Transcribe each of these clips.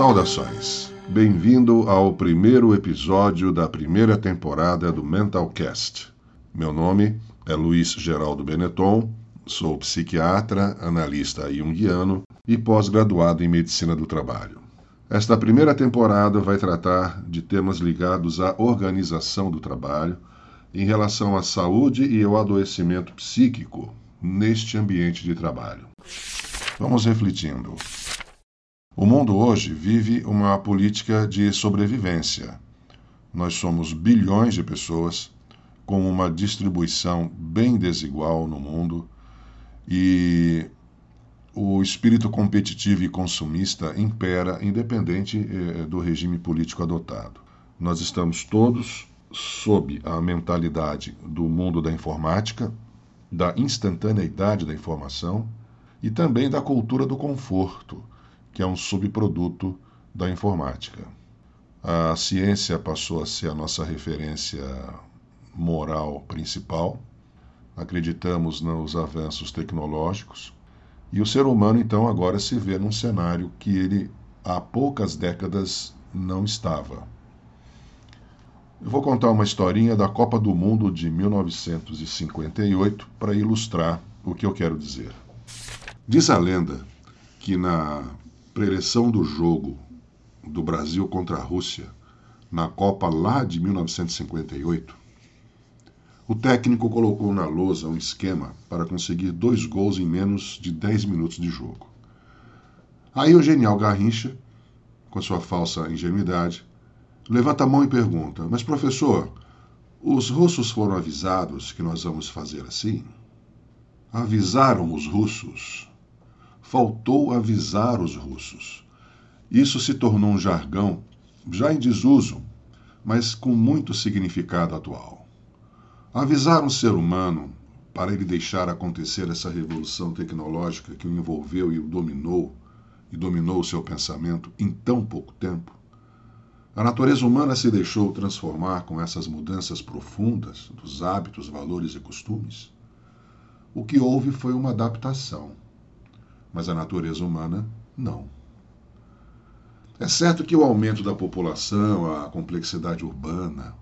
Saudações. Bem-vindo ao primeiro episódio da primeira temporada do Mentalcast. Meu nome é Luiz Geraldo Benetton, sou psiquiatra, analista junguiano e pós-graduado em medicina do trabalho. Esta primeira temporada vai tratar de temas ligados à organização do trabalho em relação à saúde e ao adoecimento psíquico neste ambiente de trabalho. Vamos refletindo. O mundo hoje vive uma política de sobrevivência. Nós somos bilhões de pessoas com uma distribuição bem desigual no mundo e o espírito competitivo e consumista impera independente eh, do regime político adotado. Nós estamos todos sob a mentalidade do mundo da informática, da instantaneidade da informação e também da cultura do conforto que é um subproduto da informática. A ciência passou a ser a nossa referência moral principal, acreditamos nos avanços tecnológicos, e o ser humano então agora se vê num cenário que ele há poucas décadas não estava. Eu vou contar uma historinha da Copa do Mundo de 1958 para ilustrar o que eu quero dizer. Diz a lenda que na preleção do jogo do Brasil contra a Rússia na Copa lá de 1958, o técnico colocou na lousa um esquema para conseguir dois gols em menos de 10 minutos de jogo. Aí o genial Garrincha, com sua falsa ingenuidade, levanta a mão e pergunta: Mas professor, os russos foram avisados que nós vamos fazer assim? Avisaram os russos faltou avisar os russos. Isso se tornou um jargão já em desuso, mas com muito significado atual. Avisar um ser humano para ele deixar acontecer essa revolução tecnológica que o envolveu e o dominou, e dominou o seu pensamento em tão pouco tempo? A natureza humana se deixou transformar com essas mudanças profundas dos hábitos, valores e costumes? O que houve foi uma adaptação mas a natureza humana não. É certo que o aumento da população, a complexidade urbana,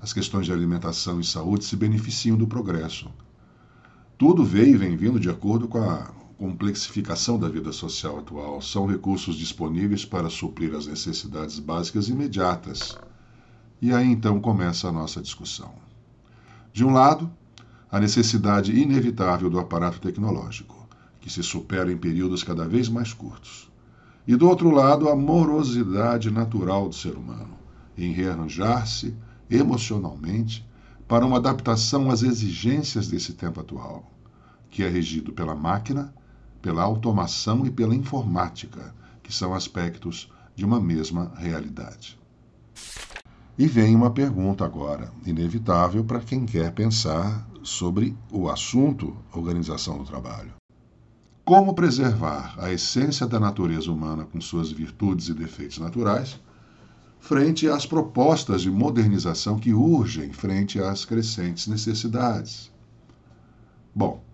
as questões de alimentação e saúde se beneficiam do progresso. Tudo veio e vem vindo de acordo com a complexificação da vida social atual. São recursos disponíveis para suprir as necessidades básicas imediatas. E aí então começa a nossa discussão. De um lado, a necessidade inevitável do aparato tecnológico que se supera em períodos cada vez mais curtos. E do outro lado, a morosidade natural do ser humano, em rearranjar-se emocionalmente para uma adaptação às exigências desse tempo atual, que é regido pela máquina, pela automação e pela informática, que são aspectos de uma mesma realidade. E vem uma pergunta agora, inevitável para quem quer pensar sobre o assunto organização do trabalho. Como preservar a essência da natureza humana com suas virtudes e defeitos naturais, frente às propostas de modernização que urgem frente às crescentes necessidades? Bom,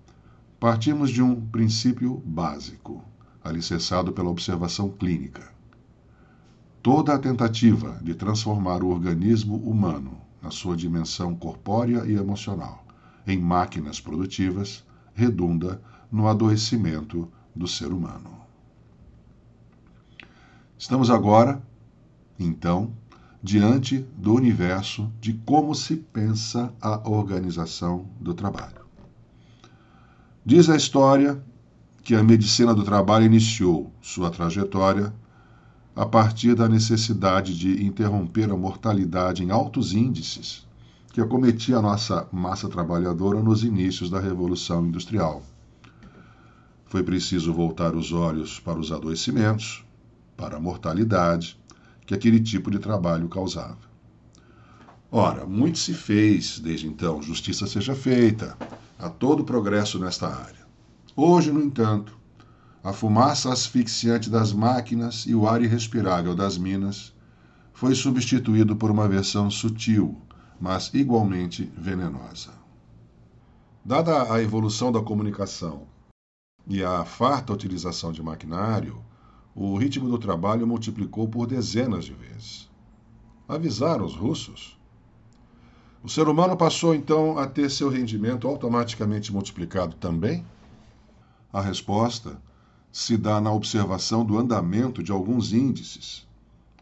partimos de um princípio básico, alicerçado pela observação clínica. Toda a tentativa de transformar o organismo humano, na sua dimensão corpórea e emocional, em máquinas produtivas, redunda no adoecimento do ser humano. Estamos agora, então, diante do universo de como se pensa a organização do trabalho. Diz a história que a medicina do trabalho iniciou sua trajetória a partir da necessidade de interromper a mortalidade em altos índices que acometia a nossa massa trabalhadora nos inícios da Revolução Industrial. Foi preciso voltar os olhos para os adoecimentos, para a mortalidade que aquele tipo de trabalho causava. Ora, muito se fez desde então, justiça seja feita, há todo progresso nesta área. Hoje, no entanto, a fumaça asfixiante das máquinas e o ar irrespirável das minas foi substituído por uma versão sutil, mas igualmente venenosa. Dada a evolução da comunicação e a farta utilização de maquinário, o ritmo do trabalho multiplicou por dezenas de vezes. Avisaram os russos. O ser humano passou então a ter seu rendimento automaticamente multiplicado também? A resposta se dá na observação do andamento de alguns índices: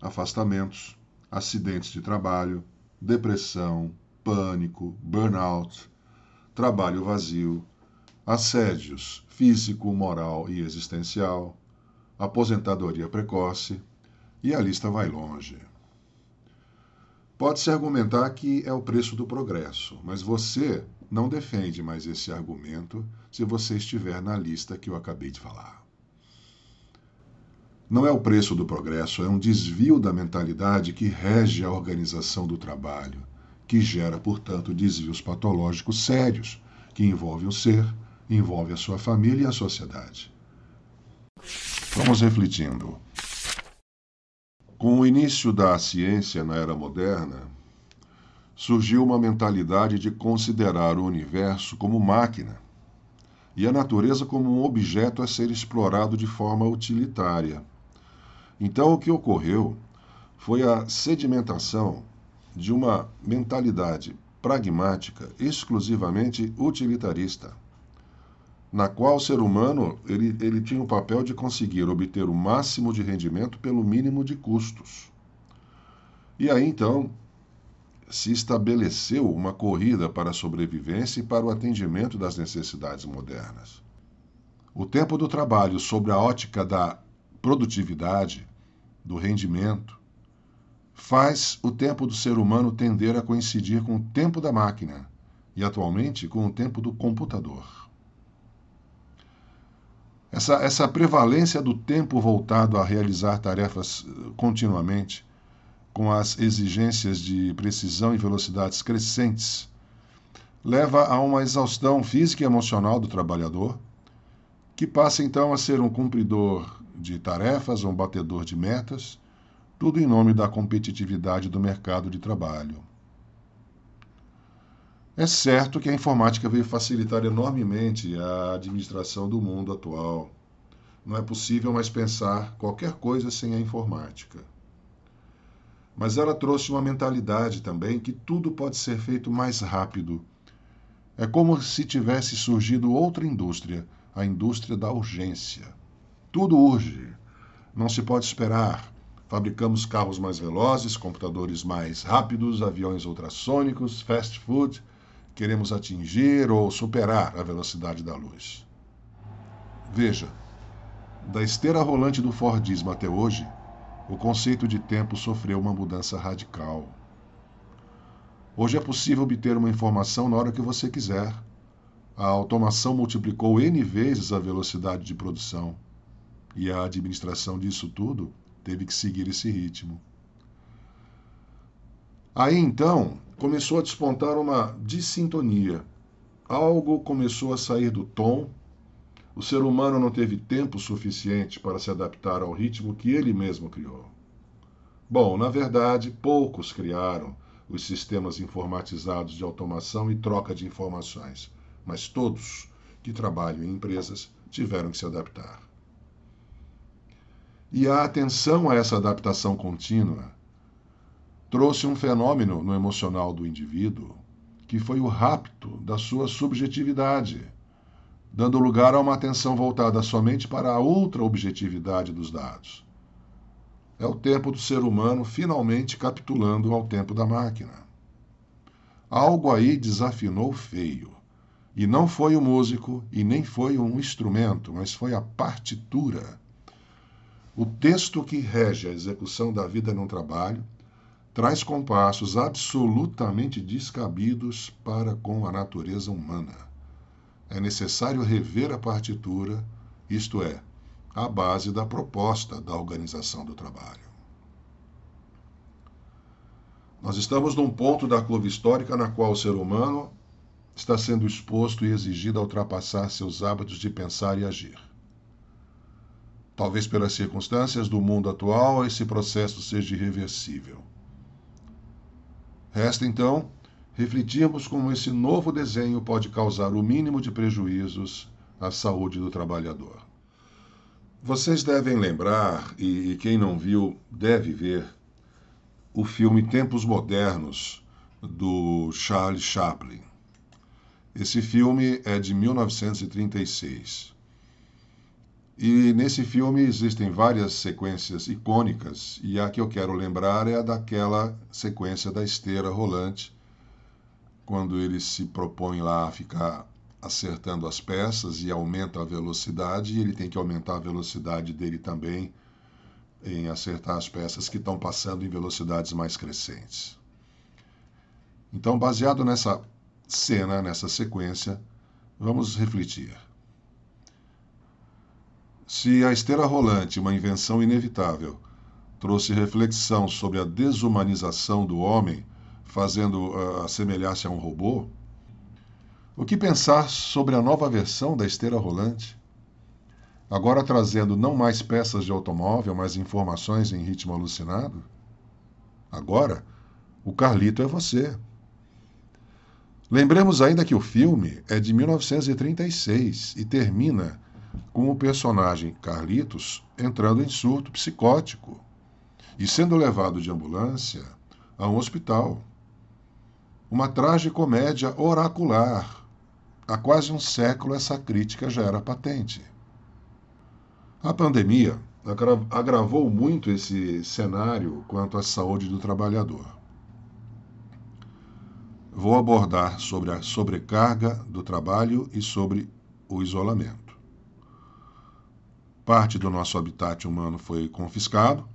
afastamentos, acidentes de trabalho, depressão, pânico, burnout, trabalho vazio, assédios físico, moral e existencial, aposentadoria precoce, e a lista vai longe. Pode-se argumentar que é o preço do progresso, mas você não defende mais esse argumento se você estiver na lista que eu acabei de falar. Não é o preço do progresso, é um desvio da mentalidade que rege a organização do trabalho, que gera, portanto, desvios patológicos sérios, que envolvem o ser, envolve a sua família e a sociedade. Vamos refletindo. Com o início da ciência na era moderna, surgiu uma mentalidade de considerar o universo como máquina e a natureza como um objeto a ser explorado de forma utilitária. Então, o que ocorreu foi a sedimentação de uma mentalidade pragmática exclusivamente utilitarista na qual o ser humano ele, ele tinha o papel de conseguir obter o máximo de rendimento pelo mínimo de custos. E aí então se estabeleceu uma corrida para a sobrevivência e para o atendimento das necessidades modernas. O tempo do trabalho sob a ótica da produtividade, do rendimento, faz o tempo do ser humano tender a coincidir com o tempo da máquina e, atualmente, com o tempo do computador. Essa, essa prevalência do tempo voltado a realizar tarefas eh, continuamente, com as exigências de precisão e velocidades crescentes, leva a uma exaustão física e emocional do trabalhador, que passa então a ser um cumpridor de tarefas, um batedor de metas, tudo em nome da competitividade do mercado de trabalho. É certo que a informática veio facilitar enormemente a administração do mundo atual. Não é possível mais pensar qualquer coisa sem a informática. Mas ela trouxe uma mentalidade também que tudo pode ser feito mais rápido. É como se tivesse surgido outra indústria, a indústria da urgência. Tudo urge. Não se pode esperar. Fabricamos carros mais velozes, computadores mais rápidos, aviões ultrassônicos, fast food queremos atingir ou superar a velocidade da luz. Veja, da esteira rolante do Fordismo até hoje, o conceito de tempo sofreu uma mudança radical. Hoje é possível obter uma informação na hora que você quiser. A automação multiplicou N vezes a velocidade de produção. E a administração disso tudo teve que seguir esse ritmo. Aí então começou a despontar uma dissintonia. Algo começou a sair do tom. O ser humano não teve tempo suficiente para se adaptar ao ritmo que ele mesmo criou. Bom, na verdade, poucos criaram os sistemas informatizados de automação e troca de informações, mas todos que trabalham em empresas tiveram que se adaptar. E a atenção a essa adaptação contínua trouxe um fenômeno no emocional do indivíduo que foi o rapto da sua subjetividade, dando lugar a uma atenção voltada somente para a outra objetividade dos dados. É o tempo do ser humano finalmente capitulando ao tempo da máquina. Algo aí desafinou feio. E não foi o músico e nem foi um instrumento, mas foi a partitura. O texto que rege a execução da vida num trabalho traz compassos absolutamente descabidos para com a natureza humana. É necessário rever a partitura, isto é, a base da proposta da organização do trabalho. Nós estamos num ponto da curva histórica na qual o ser humano está sendo exposto e exigido a ultrapassar seus hábitos de pensar e agir. Talvez pelas circunstâncias do mundo atual, esse processo seja irreversível. Resta então refletirmos como esse novo desenho pode causar o mínimo de prejuízos à saúde do trabalhador. Vocês devem lembrar, e, quem não viu deve ver, o filme Tempos Modernos, do Charles Chaplin. Esse filme é de 1936. E nesse filme existem várias sequências icônicas, e a que eu quero lembrar é a daquela sequência da esteira rolante, quando ele se propõe lá a ficar acertando as peças e aumenta a velocidade, e ele tem que aumentar a velocidade dele também em acertar as peças que estão passando em velocidades mais crescentes. Então, baseado nessa cena, nessa sequência, vamos refletir. Se a esteira rolante, uma invenção inevitável, trouxe reflexão sobre a desumanização do homem, fazendo uh, assemelhar-se a um robô, o que pensar sobre a nova versão da esteira rolante? Agora trazendo não mais peças de automóvel, mas informações em ritmo alucinado? Agora, o Carlito é você. Lembremos ainda que o filme é de 1936 e termina com o personagem Carlitos entrando em surto psicótico e sendo levado de ambulância a um hospital. Uma tragicomédia oracular. Há quase um século essa crítica já era patente. A pandemia agravou muito esse cenário quanto à saúde do trabalhador vou abordar sobre a sobrecarga do trabalho e sobre o isolamento. Parte do nosso habitat humano foi confiscado,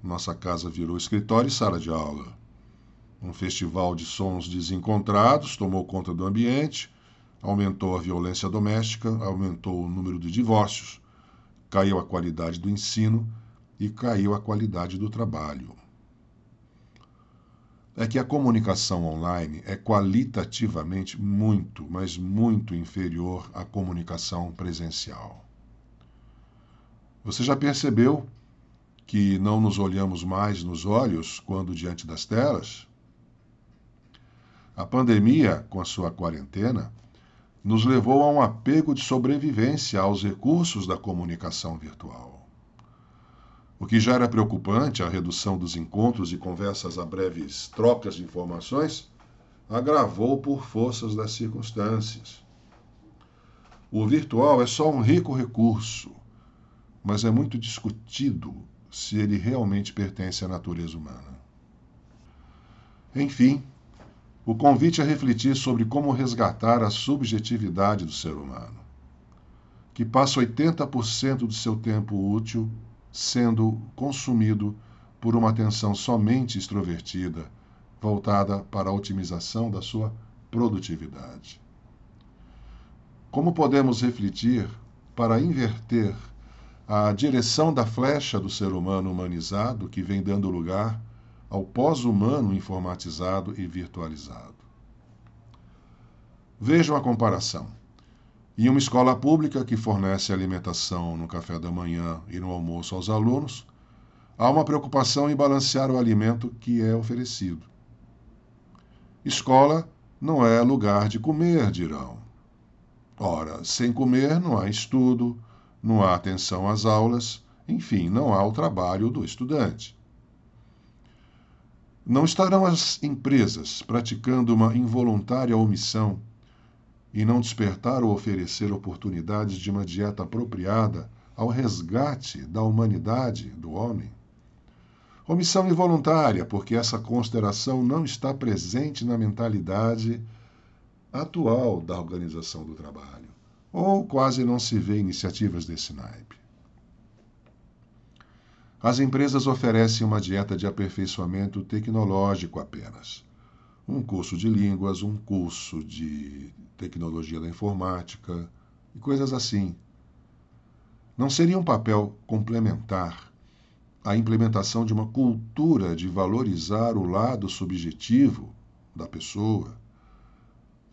nossa casa virou escritório e sala de aula. Um festival de sons desencontrados tomou conta do ambiente, aumentou a violência doméstica, aumentou o número de divórcios, caiu a qualidade do ensino e caiu a qualidade do trabalho é que a comunicação online é qualitativamente muito, mas muito inferior à comunicação presencial. Você já percebeu que não nos olhamos mais nos olhos quando diante das telas? A pandemia, com a sua quarentena, nos levou a um apego de sobrevivência aos recursos da comunicação virtual. O que já era preocupante, a redução dos encontros e conversas a breves trocas de informações, agravou por forças das circunstâncias. O virtual é só um rico recurso, mas é muito discutido se ele realmente pertence à natureza humana. Enfim, o convite a refletir sobre como resgatar a subjetividade do ser humano, que passa 80% do seu tempo útil sendo consumido por uma atenção somente extrovertida, voltada para a otimização da sua produtividade. Como podemos refletir para inverter a direção da flecha do ser humano humanizado que vem dando lugar ao pós-humano informatizado e virtualizado? Vejam a comparação. Em uma escola pública que fornece alimentação no café da manhã e no almoço aos alunos, há uma preocupação em balancear o alimento que é oferecido. Escola não é lugar de comer, dirão. Ora, sem comer não há estudo, não há atenção às aulas, enfim, não há o trabalho do estudante. Não estarão as empresas praticando uma involuntária omissão e não despertar ou oferecer oportunidades de uma dieta apropriada ao resgate da humanidade do homem? Omissão involuntária, porque essa consideração não está presente na mentalidade atual da organização do trabalho, ou quase não se vê iniciativas desse naipe. As empresas oferecem uma dieta de aperfeiçoamento tecnológico apenas um curso de línguas, um curso de tecnologia da informática e coisas assim. Não seria um papel complementar a implementação de uma cultura de valorizar o lado subjetivo da pessoa,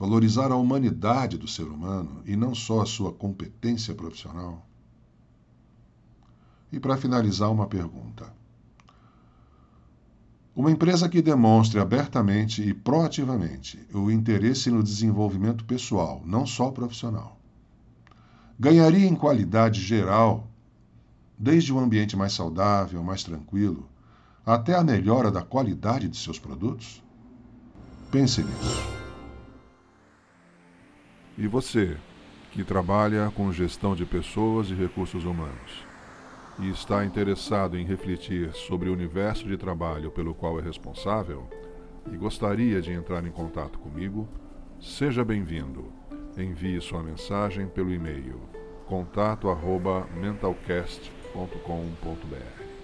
valorizar a humanidade do ser humano e não só a sua competência profissional? E para finalizar, uma pergunta. Uma empresa que demonstre abertamente e proativamente o interesse no desenvolvimento pessoal, não só profissional, ganharia em qualidade geral desde um ambiente mais saudável, mais tranquilo, até a melhora da qualidade de seus produtos? Pense nisso. E você, que trabalha com gestão de pessoas e recursos humanos, e está interessado em refletir sobre o universo de trabalho pelo qual é responsável, e gostaria de entrar em contato comigo, seja bem-vindo. Envie sua mensagem pelo e-mail contato@mentalcast.com.br.